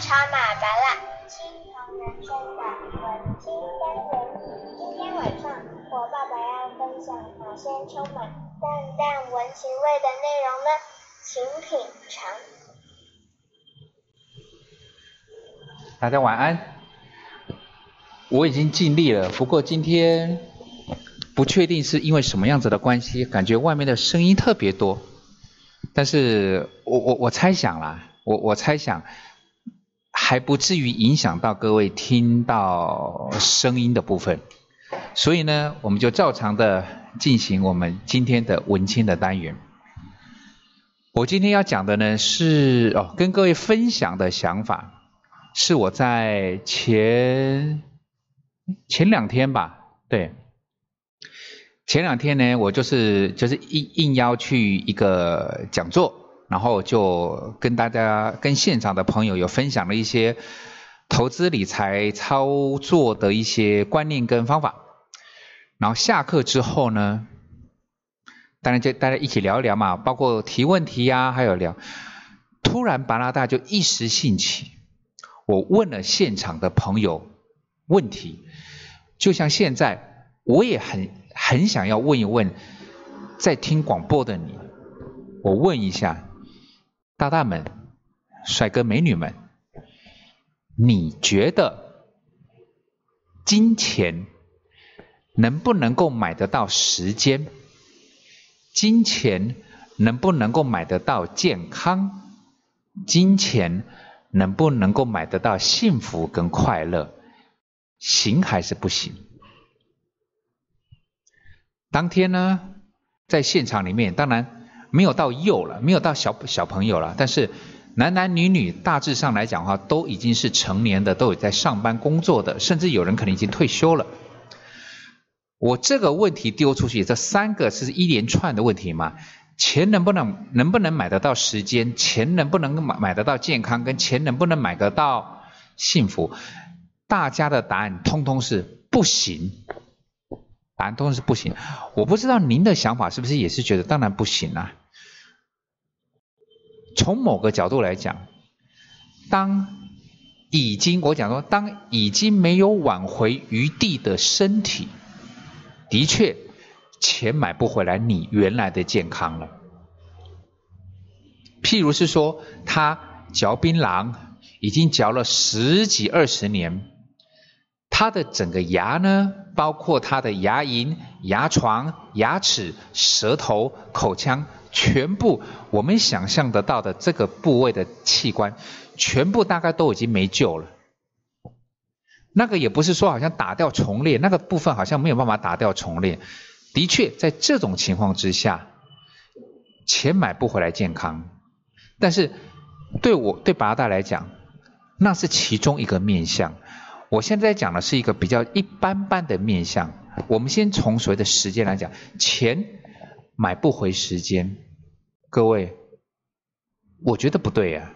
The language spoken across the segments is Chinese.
超马巴拉，青铜人生的文青单元。今天晚上我爸爸要分享哪些充满淡淡文情味的内容呢？请品尝。大家晚安。我已经尽力了，不过今天不确定是因为什么样子的关系，感觉外面的声音特别多。但是我我我猜想啦，我我猜想还不至于影响到各位听到声音的部分。所以呢，我们就照常的进行我们今天的文青的单元。我今天要讲的呢是哦，跟各位分享的想法。是我在前前两天吧，对，前两天呢，我就是就是应应邀去一个讲座，然后就跟大家跟现场的朋友有分享了一些投资理财操作的一些观念跟方法，然后下课之后呢，当然就大家一起聊一聊嘛，包括提问题呀，还有聊，突然巴拉大就一时兴起。我问了现场的朋友问题，就像现在，我也很很想要问一问在听广播的你，我问一下大大们、帅哥美女们，你觉得金钱能不能够买得到时间？金钱能不能够买得到健康？金钱？能不能够买得到幸福跟快乐，行还是不行？当天呢，在现场里面，当然没有到幼了，没有到小小朋友了，但是男男女女大致上来讲的话，都已经是成年的，都有在上班工作的，甚至有人可能已经退休了。我这个问题丢出去，这三个是一连串的问题嘛？钱能不能能不能买得到时间？钱能不能买买得到健康？跟钱能不能买得到幸福？大家的答案通通是不行，答案通通是不行。我不知道您的想法是不是也是觉得当然不行啊？从某个角度来讲，当已经我讲说，当已经没有挽回余地的身体，的确。钱买不回来你原来的健康了。譬如是说，他嚼槟榔已经嚼了十几二十年，他的整个牙呢，包括他的牙龈、牙床、牙齿、舌头、口腔，全部我们想象得到的这个部位的器官，全部大概都已经没救了。那个也不是说好像打掉重练，那个部分好像没有办法打掉重练。的确，在这种情况之下，钱买不回来健康。但是对我对八大来讲，那是其中一个面相。我现在讲的是一个比较一般般的面相。我们先从所谓的时间来讲，钱买不回时间。各位，我觉得不对呀。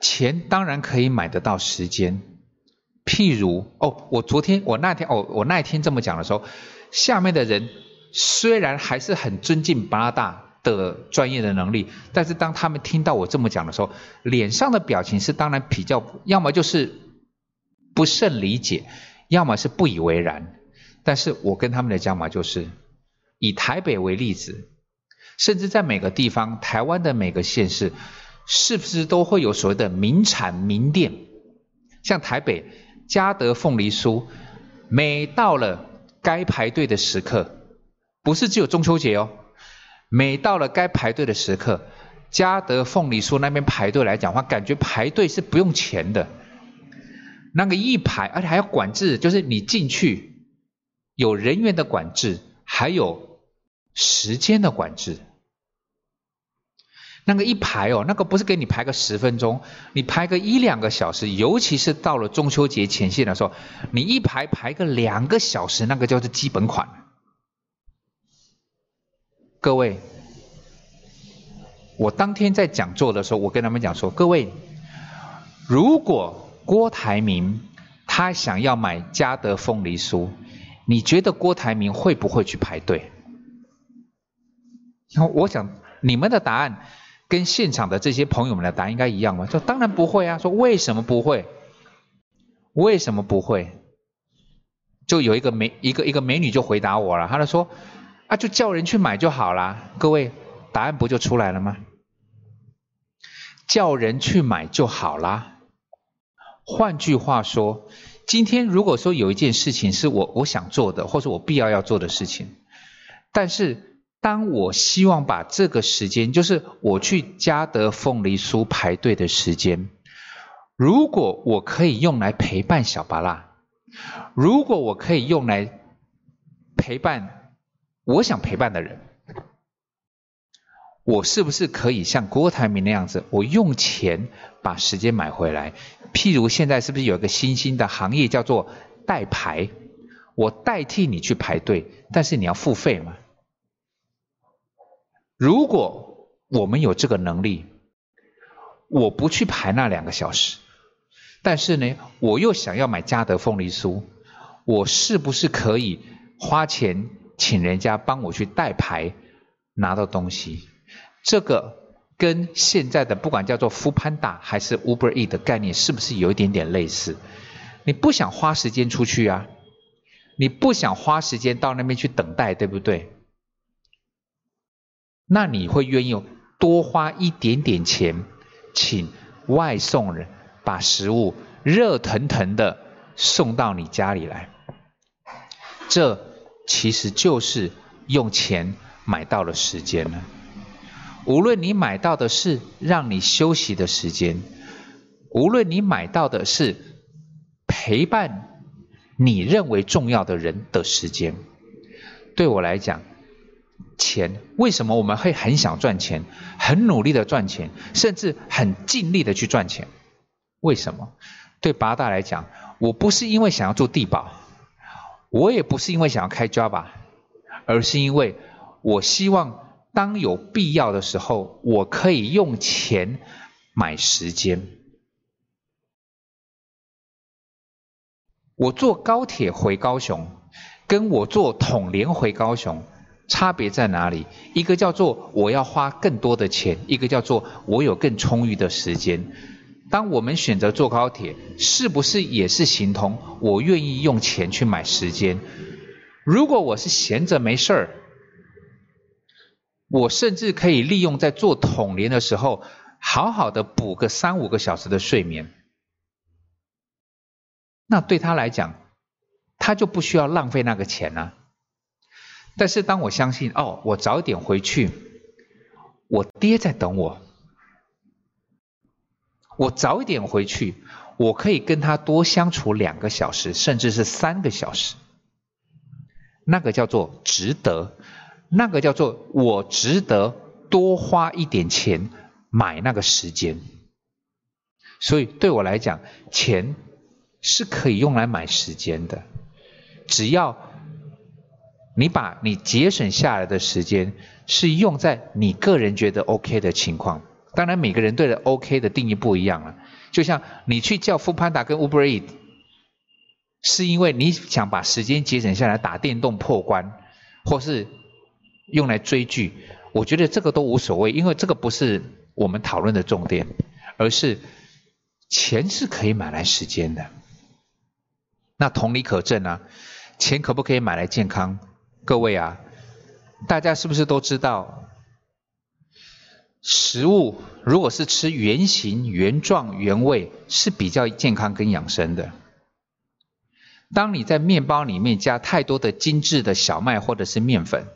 钱当然可以买得到时间。譬如哦，我昨天我那天哦，我那一天这么讲的时候，下面的人虽然还是很尊敬八大的专业的能力，但是当他们听到我这么讲的时候，脸上的表情是当然比较，要么就是不甚理解，要么是不以为然。但是我跟他们的讲法就是，以台北为例子，甚至在每个地方，台湾的每个县市，是不是都会有所谓的名产名店？像台北。嘉德凤梨酥，每到了该排队的时刻，不是只有中秋节哦，每到了该排队的时刻，嘉德凤梨酥那边排队来讲话，感觉排队是不用钱的，那个一排，而且还要管制，就是你进去有人员的管制，还有时间的管制。那个一排哦，那个不是给你排个十分钟，你排个一两个小时，尤其是到了中秋节前夕的时候，你一排排个两个小时，那个叫做基本款。各位，我当天在讲座的时候，我跟他们讲说，各位，如果郭台铭他想要买嘉德凤梨酥，你觉得郭台铭会不会去排队？然后我想你们的答案。跟现场的这些朋友们的答案应该一样吗？说当然不会啊。说为什么不会？为什么不会？就有一个美一个一个美女就回答我了，她就说啊，就叫人去买就好啦。各位，答案不就出来了吗？叫人去买就好啦。换句话说，今天如果说有一件事情是我我想做的，或者我必要要做的事情，但是当我希望把这个时间，就是我去嘉德凤梨酥排队的时间，如果我可以用来陪伴小巴拉，如果我可以用来陪伴我想陪伴的人，我是不是可以像郭台铭那样子，我用钱把时间买回来？譬如现在是不是有一个新兴的行业叫做代排？我代替你去排队，但是你要付费嘛？如果我们有这个能力，我不去排那两个小时，但是呢，我又想要买嘉德凤梨酥，我是不是可以花钱请人家帮我去代排拿到东西？这个。跟现在的不管叫做 f o o Panda 还是 Uber E 的概念，是不是有一点点类似？你不想花时间出去啊？你不想花时间到那边去等待，对不对？那你会愿意多花一点点钱，请外送人把食物热腾腾的送到你家里来？这其实就是用钱买到了时间呢。无论你买到的是让你休息的时间，无论你买到的是陪伴你认为重要的人的时间，对我来讲，钱为什么我们会很想赚钱，很努力的赚钱，甚至很尽力的去赚钱？为什么？对八大来讲，我不是因为想要做地保，我也不是因为想要开 Java，而是因为我希望。当有必要的时候，我可以用钱买时间。我坐高铁回高雄，跟我坐统联回高雄，差别在哪里？一个叫做我要花更多的钱，一个叫做我有更充裕的时间。当我们选择坐高铁，是不是也是形同我愿意用钱去买时间？如果我是闲着没事儿。我甚至可以利用在做统联的时候，好好的补个三五个小时的睡眠。那对他来讲，他就不需要浪费那个钱啊。但是当我相信，哦，我早点回去，我爹在等我，我早一点回去，我可以跟他多相处两个小时，甚至是三个小时。那个叫做值得。那个叫做我值得多花一点钱买那个时间，所以对我来讲，钱是可以用来买时间的。只要你把你节省下来的时间是用在你个人觉得 OK 的情况，当然每个人对的 OK 的定义不一样了。就像你去叫富潘达跟 Uber e a t 是因为你想把时间节省下来打电动破关，或是。用来追剧，我觉得这个都无所谓，因为这个不是我们讨论的重点，而是钱是可以买来时间的。那同理可证啊，钱可不可以买来健康？各位啊，大家是不是都知道，食物如果是吃原形、原状、原味，是比较健康跟养生的。当你在面包里面加太多的精致的小麦或者是面粉，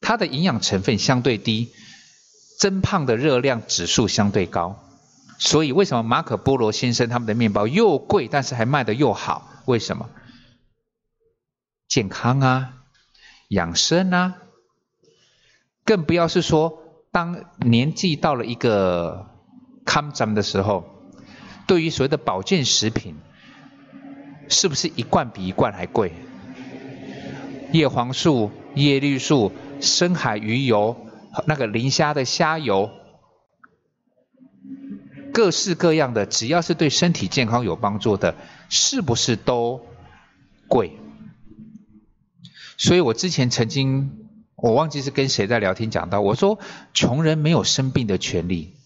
它的营养成分相对低，增胖的热量指数相对高，所以为什么马可波罗先生他们的面包又贵，但是还卖的又好？为什么？健康啊，养生啊，更不要是说，当年纪到了一个康咱的时候，对于所谓的保健食品，是不是一罐比一罐还贵？叶黄素、叶绿素。深海鱼油、那个磷虾的虾油，各式各样的，只要是对身体健康有帮助的，是不是都贵？所以我之前曾经我忘记是跟谁在聊天讲到，我说穷人没有生病的权利。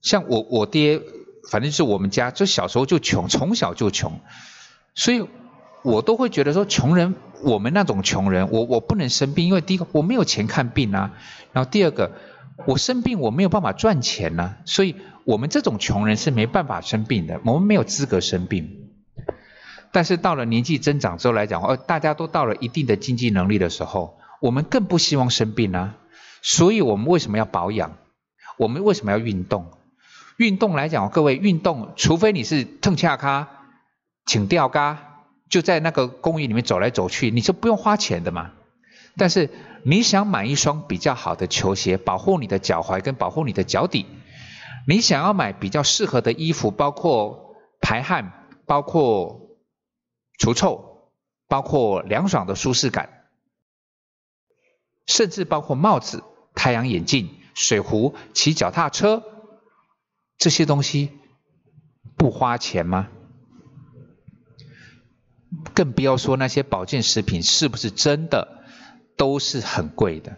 像我我爹，反正是我们家，就小时候就穷，从小就穷，所以我都会觉得说，穷人我们那种穷人，我我不能生病，因为第一个我没有钱看病啊，然后第二个我生病我没有办法赚钱呐，所以我们这种穷人是没办法生病的，我们没有资格生病。但是到了年纪增长之后来讲，哦，大家都到了一定的经济能力的时候，我们更不希望生病啊。所以我们为什么要保养？我们为什么要运动？运动来讲，各位运动，除非你是腾恰咖，请吊咖，就在那个公园里面走来走去，你是不用花钱的嘛。但是你想买一双比较好的球鞋，保护你的脚踝跟保护你的脚底，你想要买比较适合的衣服，包括排汗，包括。除臭，包括凉爽的舒适感，甚至包括帽子、太阳眼镜、水壶、骑脚踏车，这些东西不花钱吗？更不要说那些保健食品是不是真的都是很贵的？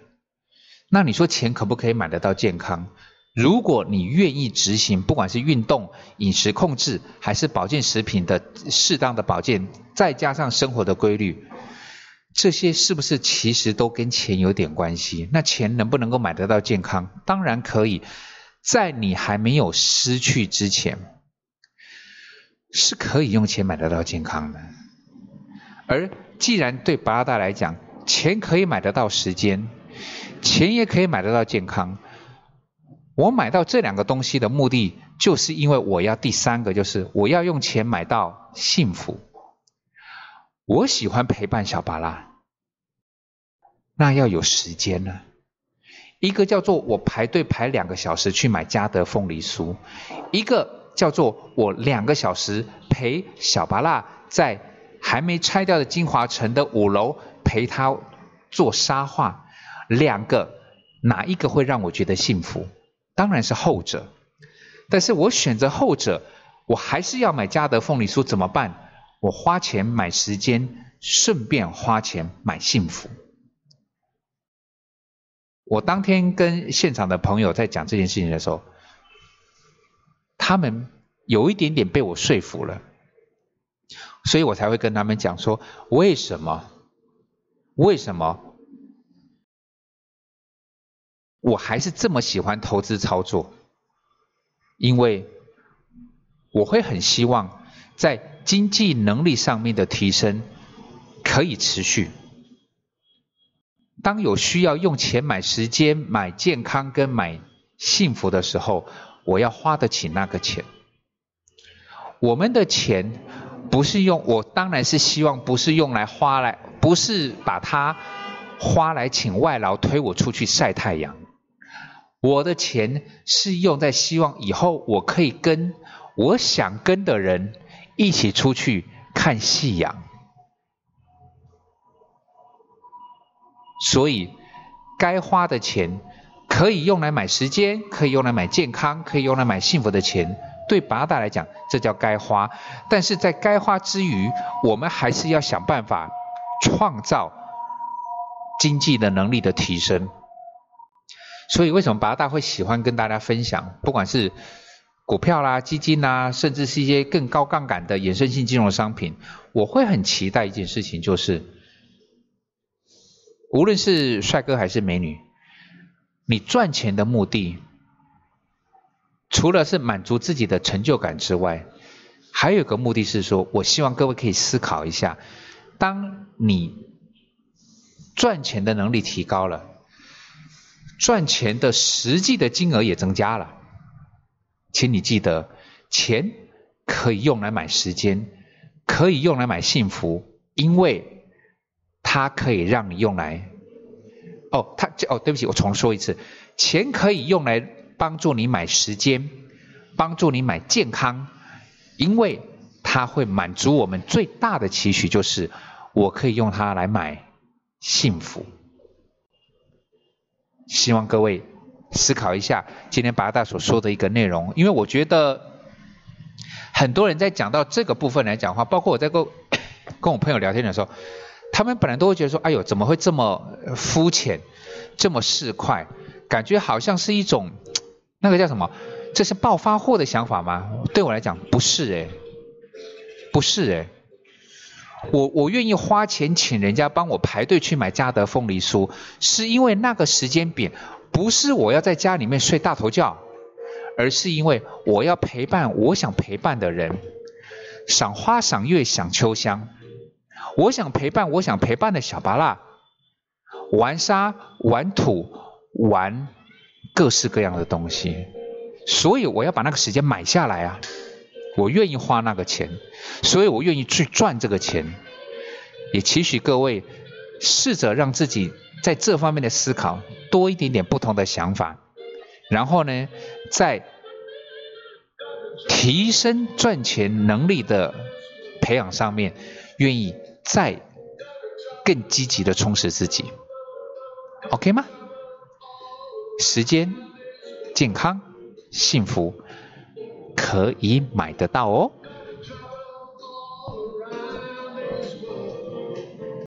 那你说钱可不可以买得到健康？如果你愿意执行，不管是运动、饮食控制，还是保健食品的适当的保健，再加上生活的规律，这些是不是其实都跟钱有点关系？那钱能不能够买得到健康？当然可以，在你还没有失去之前，是可以用钱买得到健康的。而既然对巴拉达来讲，钱可以买得到时间，钱也可以买得到健康。我买到这两个东西的目的，就是因为我要第三个，就是我要用钱买到幸福。我喜欢陪伴小巴拉，那要有时间呢。一个叫做我排队排两个小时去买嘉德凤梨酥，一个叫做我两个小时陪小巴拉在还没拆掉的金华城的五楼陪他做沙画，两个哪一个会让我觉得幸福？当然是后者，但是我选择后者，我还是要买嘉德凤梨酥，怎么办？我花钱买时间，顺便花钱买幸福。我当天跟现场的朋友在讲这件事情的时候，他们有一点点被我说服了，所以我才会跟他们讲说，为什么？为什么？我还是这么喜欢投资操作，因为我会很希望在经济能力上面的提升可以持续。当有需要用钱买时间、买健康跟买幸福的时候，我要花得起那个钱。我们的钱不是用，我当然是希望不是用来花来，不是把它花来请外劳推我出去晒太阳。我的钱是用在希望以后我可以跟我想跟的人一起出去看夕阳，所以该花的钱可以用来买时间，可以用来买健康，可以用来买幸福的钱，对八大来讲，这叫该花。但是在该花之余，我们还是要想办法创造经济的能力的提升。所以，为什么八大会喜欢跟大家分享？不管是股票啦、基金啦，甚至是一些更高杠杆的衍生性金融商品，我会很期待一件事情，就是无论是帅哥还是美女，你赚钱的目的，除了是满足自己的成就感之外，还有个目的是说，我希望各位可以思考一下，当你赚钱的能力提高了。赚钱的实际的金额也增加了，请你记得，钱可以用来买时间，可以用来买幸福，因为它可以让你用来，哦，它哦，对不起，我重说一次，钱可以用来帮助你买时间，帮助你买健康，因为它会满足我们最大的期许，就是我可以用它来买幸福。希望各位思考一下今天八大所说的一个内容，因为我觉得很多人在讲到这个部分来讲话，包括我在跟 跟我朋友聊天的时候，他们本来都会觉得说，哎呦，怎么会这么肤浅，这么市侩，感觉好像是一种 那个叫什么，这是暴发户的想法吗？对我来讲不是哎，不是哎，我我愿意花钱请人家帮我排队去买嘉德凤梨酥，是因为那个时间点不是我要在家里面睡大头觉，而是因为我要陪伴我想陪伴的人，赏花赏月赏秋香。我想陪伴我想陪伴的小巴拉，玩沙玩土玩各式各样的东西，所以我要把那个时间买下来啊！我愿意花那个钱，所以我愿意去赚这个钱。也期许各位试着让自己在这方面的思考多一点点不同的想法，然后呢，在提升赚钱能力的培养上面，愿意。再更积极的充实自己，OK 吗？时间、健康、幸福可以买得到哦。